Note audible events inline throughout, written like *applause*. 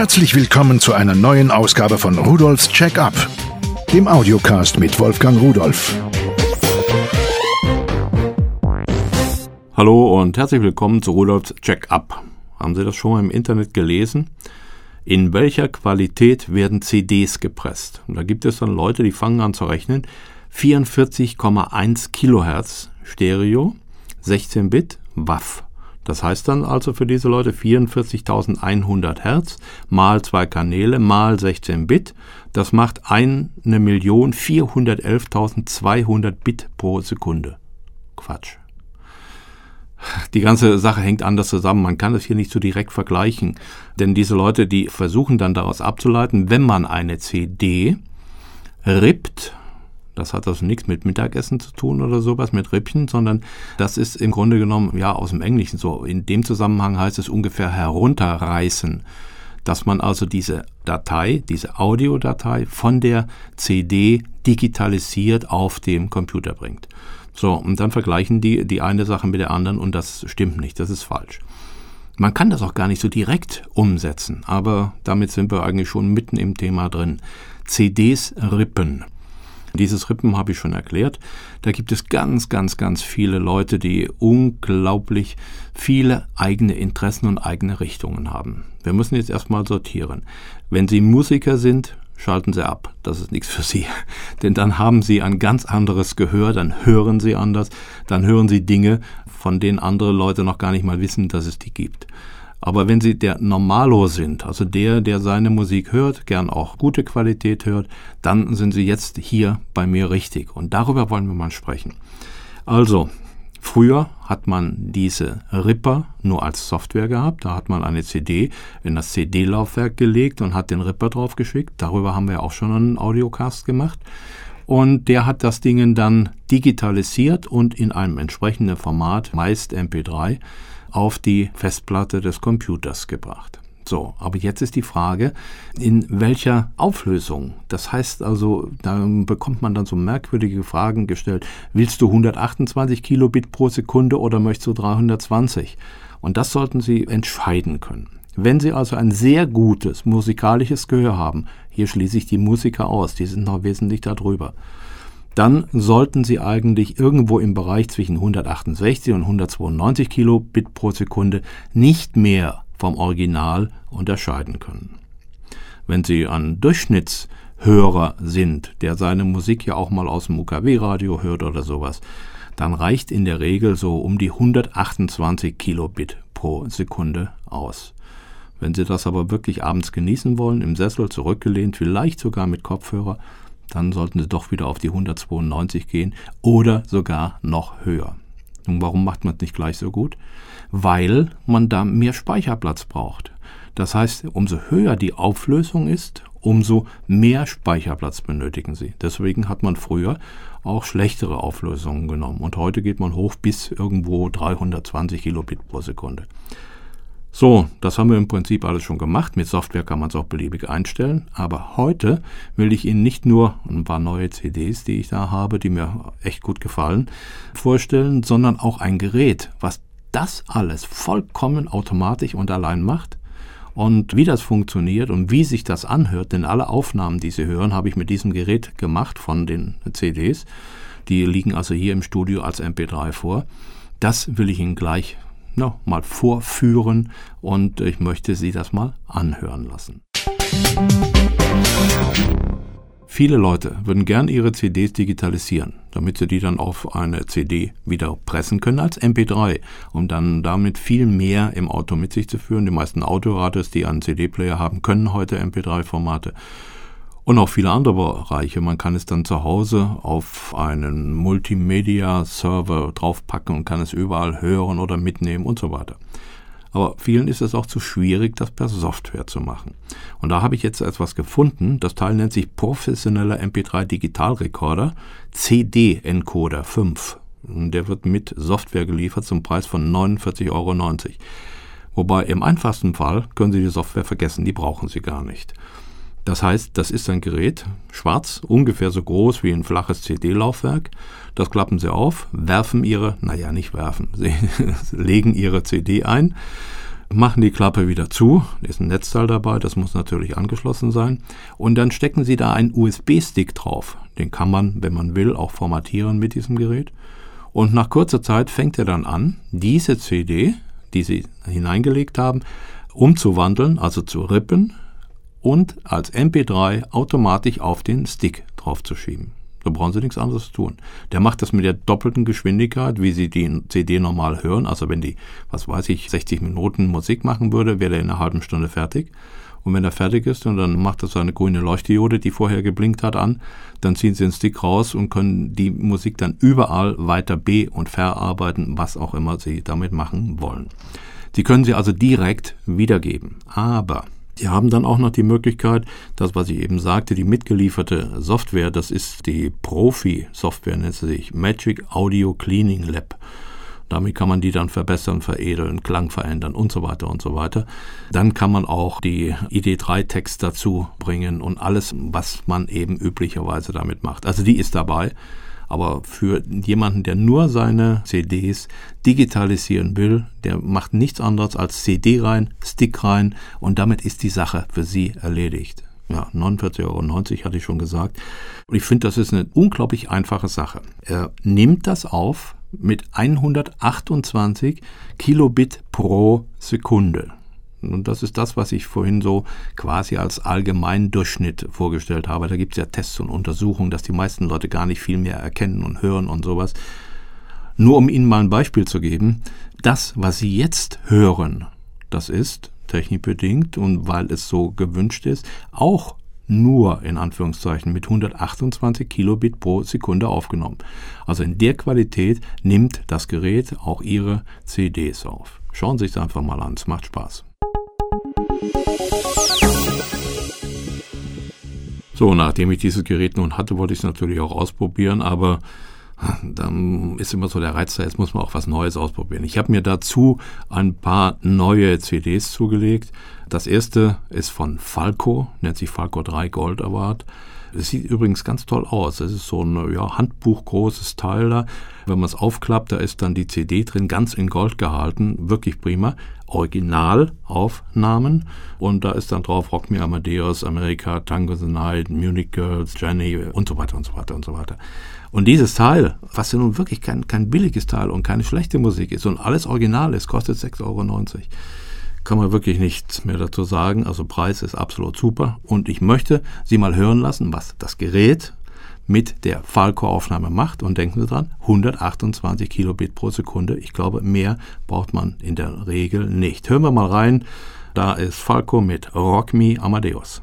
Herzlich willkommen zu einer neuen Ausgabe von Rudolfs Check-up, dem Audiocast mit Wolfgang Rudolf. Hallo und herzlich willkommen zu Rudolfs Check-up. Haben Sie das schon mal im Internet gelesen? In welcher Qualität werden CDs gepresst? Und da gibt es dann Leute, die fangen an zu rechnen. 44,1 Kilohertz Stereo, 16 Bit, WAV. Das heißt dann also für diese Leute 44.100 Hertz mal zwei Kanäle mal 16 Bit. Das macht 1.411.200 Bit pro Sekunde. Quatsch. Die ganze Sache hängt anders zusammen. Man kann das hier nicht so direkt vergleichen. Denn diese Leute, die versuchen dann daraus abzuleiten, wenn man eine CD rippt, das hat also nichts mit Mittagessen zu tun oder sowas, mit Rippchen, sondern das ist im Grunde genommen, ja, aus dem Englischen so. In dem Zusammenhang heißt es ungefähr herunterreißen. Dass man also diese Datei, diese Audiodatei von der CD digitalisiert auf dem Computer bringt. So, und dann vergleichen die die eine Sache mit der anderen und das stimmt nicht, das ist falsch. Man kann das auch gar nicht so direkt umsetzen, aber damit sind wir eigentlich schon mitten im Thema drin. CDs rippen. Dieses Rippen habe ich schon erklärt. Da gibt es ganz, ganz, ganz viele Leute, die unglaublich viele eigene Interessen und eigene Richtungen haben. Wir müssen jetzt erstmal sortieren. Wenn Sie Musiker sind, schalten Sie ab. Das ist nichts für Sie. *laughs* Denn dann haben Sie ein ganz anderes Gehör, dann hören Sie anders, dann hören Sie Dinge, von denen andere Leute noch gar nicht mal wissen, dass es die gibt. Aber wenn Sie der Normalo sind, also der, der seine Musik hört, gern auch gute Qualität hört, dann sind Sie jetzt hier bei mir richtig. Und darüber wollen wir mal sprechen. Also, Früher hat man diese Ripper nur als Software gehabt. Da hat man eine CD in das CD-Laufwerk gelegt und hat den Ripper drauf geschickt. Darüber haben wir auch schon einen Audiocast gemacht. Und der hat das Ding dann digitalisiert und in einem entsprechenden Format, meist MP3, auf die Festplatte des Computers gebracht. So, aber jetzt ist die Frage, in welcher Auflösung? Das heißt also, da bekommt man dann so merkwürdige Fragen gestellt. Willst du 128 Kilobit pro Sekunde oder möchtest du 320? Und das sollten Sie entscheiden können. Wenn Sie also ein sehr gutes musikalisches Gehör haben, hier schließe ich die Musiker aus, die sind noch wesentlich darüber, dann sollten Sie eigentlich irgendwo im Bereich zwischen 168 und 192 Kilobit pro Sekunde nicht mehr vom Original unterscheiden können. Wenn Sie ein Durchschnittshörer sind, der seine Musik ja auch mal aus dem UKW-Radio hört oder sowas, dann reicht in der Regel so um die 128 Kilobit pro Sekunde aus. Wenn Sie das aber wirklich abends genießen wollen, im Sessel zurückgelehnt, vielleicht sogar mit Kopfhörer, dann sollten Sie doch wieder auf die 192 gehen oder sogar noch höher. Und warum macht man es nicht gleich so gut? Weil man da mehr Speicherplatz braucht. Das heißt, umso höher die Auflösung ist, umso mehr Speicherplatz benötigen Sie. Deswegen hat man früher auch schlechtere Auflösungen genommen. Und heute geht man hoch bis irgendwo 320 Kilobit pro Sekunde. So, das haben wir im Prinzip alles schon gemacht. Mit Software kann man es auch beliebig einstellen. Aber heute will ich Ihnen nicht nur ein paar neue CDs, die ich da habe, die mir echt gut gefallen, vorstellen, sondern auch ein Gerät, was das alles vollkommen automatisch und allein macht. Und wie das funktioniert und wie sich das anhört, denn alle Aufnahmen, die Sie hören, habe ich mit diesem Gerät gemacht von den CDs. Die liegen also hier im Studio als MP3 vor. Das will ich Ihnen gleich no, mal vorführen und ich möchte Sie das mal anhören lassen. Viele Leute würden gern ihre CDs digitalisieren, damit sie die dann auf eine CD wieder pressen können als MP3, um dann damit viel mehr im Auto mit sich zu führen. Die meisten Autoradios, die einen CD-Player haben, können heute MP3-Formate und auch viele andere Bereiche. Man kann es dann zu Hause auf einen Multimedia-Server draufpacken und kann es überall hören oder mitnehmen und so weiter. Aber vielen ist es auch zu schwierig, das per Software zu machen. Und da habe ich jetzt etwas gefunden. Das Teil nennt sich professioneller MP3 Digitalrekorder CD Encoder 5. Und der wird mit Software geliefert zum Preis von 49,90 Euro. Wobei im einfachsten Fall können Sie die Software vergessen, die brauchen Sie gar nicht. Das heißt, das ist ein Gerät, schwarz, ungefähr so groß wie ein flaches CD-Laufwerk. Das klappen Sie auf, werfen Ihre, naja, nicht werfen, *laughs* Sie legen Ihre CD ein, machen die Klappe wieder zu, ist ein Netzteil dabei, das muss natürlich angeschlossen sein, und dann stecken Sie da einen USB-Stick drauf. Den kann man, wenn man will, auch formatieren mit diesem Gerät. Und nach kurzer Zeit fängt er dann an, diese CD, die Sie hineingelegt haben, umzuwandeln, also zu rippen und als MP3 automatisch auf den Stick draufzuschieben. Da brauchen Sie nichts anderes tun. Der macht das mit der doppelten Geschwindigkeit, wie Sie die CD normal hören. Also wenn die, was weiß ich, 60 Minuten Musik machen würde, wäre er in einer halben Stunde fertig. Und wenn er fertig ist und dann macht er seine grüne Leuchtdiode, die vorher geblinkt hat, an, dann ziehen Sie den Stick raus und können die Musik dann überall weiter be- und verarbeiten, was auch immer Sie damit machen wollen. Sie können sie also direkt wiedergeben. Aber Sie haben dann auch noch die Möglichkeit, das, was ich eben sagte, die mitgelieferte Software, das ist die Profi-Software, nennt sie sich Magic Audio Cleaning Lab. Damit kann man die dann verbessern, veredeln, Klang verändern und so weiter und so weiter. Dann kann man auch die ID3-Text dazu bringen und alles, was man eben üblicherweise damit macht. Also die ist dabei. Aber für jemanden, der nur seine CDs digitalisieren will, der macht nichts anderes als CD rein, Stick rein und damit ist die Sache für Sie erledigt. Ja, 49,90 Euro hatte ich schon gesagt. Und ich finde, das ist eine unglaublich einfache Sache. Er nimmt das auf mit 128 Kilobit pro Sekunde. Und das ist das, was ich vorhin so quasi als Allgemeindurchschnitt vorgestellt habe. Da gibt es ja Tests und Untersuchungen, dass die meisten Leute gar nicht viel mehr erkennen und hören und sowas. Nur um Ihnen mal ein Beispiel zu geben, das, was Sie jetzt hören, das ist technikbedingt und weil es so gewünscht ist, auch nur in Anführungszeichen mit 128 Kilobit pro Sekunde aufgenommen. Also in der Qualität nimmt das Gerät auch Ihre CDs auf. Schauen Sie sich das einfach mal an, es macht Spaß. So, nachdem ich dieses Gerät nun hatte, wollte ich es natürlich auch ausprobieren, aber dann ist immer so der Reiz da, jetzt muss man auch was Neues ausprobieren. Ich habe mir dazu ein paar neue CDs zugelegt. Das erste ist von Falco, nennt sich Falco 3 Gold Award. Es sieht übrigens ganz toll aus. Es ist so ein ja, handbuchgroßes Teil da. Wenn man es aufklappt, da ist dann die CD drin, ganz in Gold gehalten. Wirklich prima. Originalaufnahmen. Und da ist dann drauf Rock Me Amadeus, America, Tango the Night, Munich Girls, Jenny und so weiter und so weiter und so weiter. Und dieses Teil, was ja nun wirklich kein, kein billiges Teil und keine schlechte Musik ist und alles original ist, kostet 6,90 Euro kann man wirklich nichts mehr dazu sagen. Also Preis ist absolut super. Und ich möchte Sie mal hören lassen, was das Gerät mit der Falco-Aufnahme macht. Und denken Sie dran, 128 Kilobit pro Sekunde. Ich glaube, mehr braucht man in der Regel nicht. Hören wir mal rein. Da ist Falco mit Rock Me Amadeus.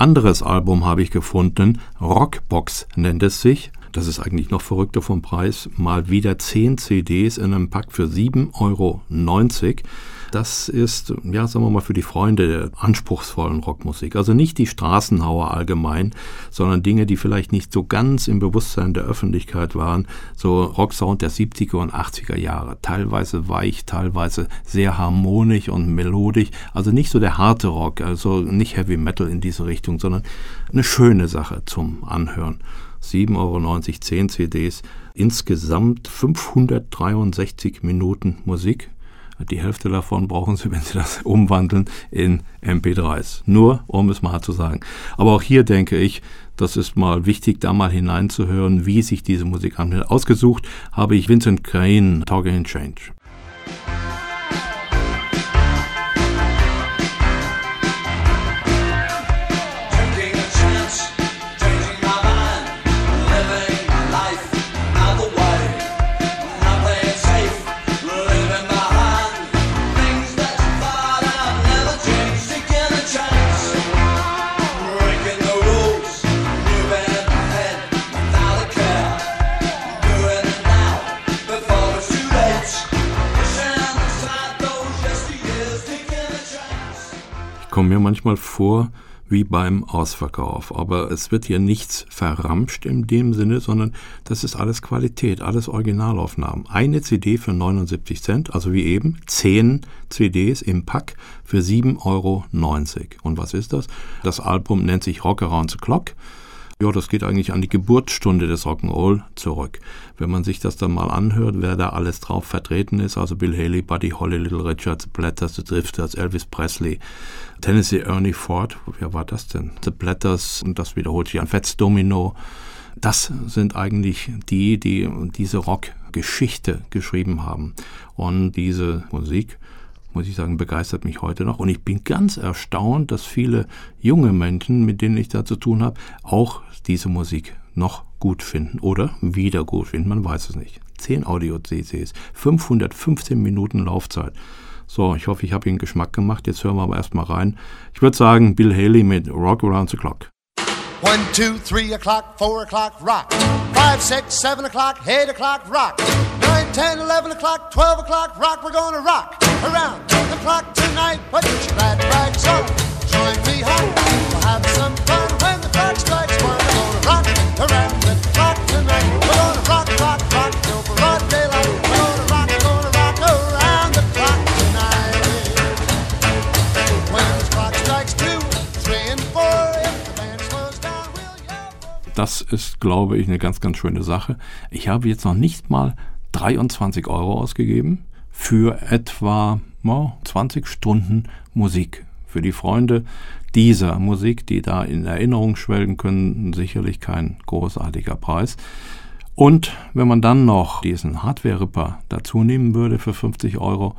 Anderes Album habe ich gefunden, Rockbox nennt es sich. Das ist eigentlich noch verrückter vom Preis. Mal wieder 10 CDs in einem Pack für 7,90 Euro. Das ist, ja, sagen wir mal, für die Freunde der anspruchsvollen Rockmusik. Also nicht die Straßenhauer allgemein, sondern Dinge, die vielleicht nicht so ganz im Bewusstsein der Öffentlichkeit waren. So Rocksound der 70er und 80er Jahre. Teilweise weich, teilweise sehr harmonisch und melodisch. Also nicht so der harte Rock, also nicht Heavy Metal in diese Richtung, sondern eine schöne Sache zum Anhören. 7,90 Euro, 10 CDs, insgesamt 563 Minuten Musik. Die Hälfte davon brauchen Sie, *laughs* wenn Sie das umwandeln in MP3s. Nur, um es mal zu sagen. Aber auch hier denke ich, das ist mal wichtig, da mal hineinzuhören, wie sich diese Musik anhört. Ausgesucht habe ich Vincent Crane, Talking Change. Mir manchmal vor, wie beim Ausverkauf. Aber es wird hier nichts verramscht in dem Sinne, sondern das ist alles Qualität, alles Originalaufnahmen. Eine CD für 79 Cent, also wie eben, zehn CDs im Pack für 7,90 Euro. Und was ist das? Das Album nennt sich Rock Around the Clock. Ja, das geht eigentlich an die Geburtsstunde des Rock'n'Roll zurück. Wenn man sich das dann mal anhört, wer da alles drauf vertreten ist, also Bill Haley, Buddy Holly, Little Richard, The Platters, The Drifters, Elvis Presley, Tennessee Ernie Ford, wer war das denn? The Platters, und das wiederholt sich an Fats Domino. Das sind eigentlich die, die diese Rockgeschichte geschrieben haben. Und diese Musik muss ich sagen, begeistert mich heute noch. Und ich bin ganz erstaunt, dass viele junge Menschen, mit denen ich da zu tun habe, auch diese Musik noch gut finden oder wieder gut finden. Man weiß es nicht. 10 Audio-CCs, 515 Minuten Laufzeit. So, ich hoffe, ich habe Ihnen Geschmack gemacht. Jetzt hören wir aber erstmal rein. Ich würde sagen, Bill Haley mit Rock Around the Clock. One, two, three o'clock, four o'clock, rock. Five, six, seven o'clock, eight o'clock, rock. Nine, ten, eleven o'clock, twelve o'clock, rock. We're gonna rock around the clock tonight. Put your glad rags on. Join me home. We'll have some fun when the clock strikes one. We're gonna rock around the clock tonight. We're gonna rock, rock, rock till broad daylight. We're gonna rock, gonna rock around the clock tonight. When the clock strikes two, three, and four, if the band slows down, we'll. Das ist, glaube ich, eine ganz, ganz schöne Sache. Ich habe jetzt noch nicht mal 23 Euro ausgegeben für etwa oh, 20 Stunden Musik. Für die Freunde dieser Musik, die da in Erinnerung schwelgen können, sicherlich kein großartiger Preis. Und wenn man dann noch diesen Hardware-Ripper dazu nehmen würde für 50 Euro,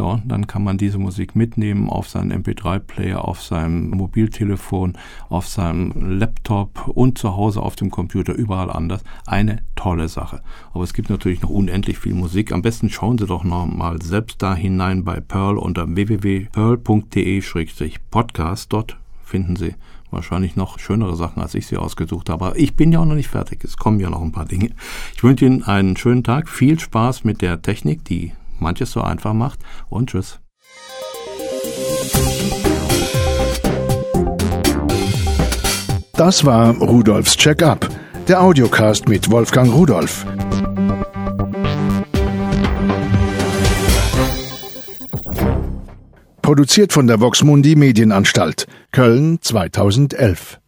ja, dann kann man diese Musik mitnehmen auf seinen MP3-Player, auf seinem Mobiltelefon, auf seinem Laptop und zu Hause auf dem Computer, überall anders. Eine tolle Sache. Aber es gibt natürlich noch unendlich viel Musik. Am besten schauen Sie doch noch mal selbst da hinein bei Pearl unter www.pearl.de-podcast. Dort finden Sie wahrscheinlich noch schönere Sachen, als ich sie ausgesucht habe. Aber ich bin ja auch noch nicht fertig. Es kommen ja noch ein paar Dinge. Ich wünsche Ihnen einen schönen Tag, viel Spaß mit der Technik, die manches so einfach macht und tschüss. Das war Rudolfs Check-up, der Audiocast mit Wolfgang Rudolf. Produziert von der Voxmundi Medienanstalt, Köln 2011.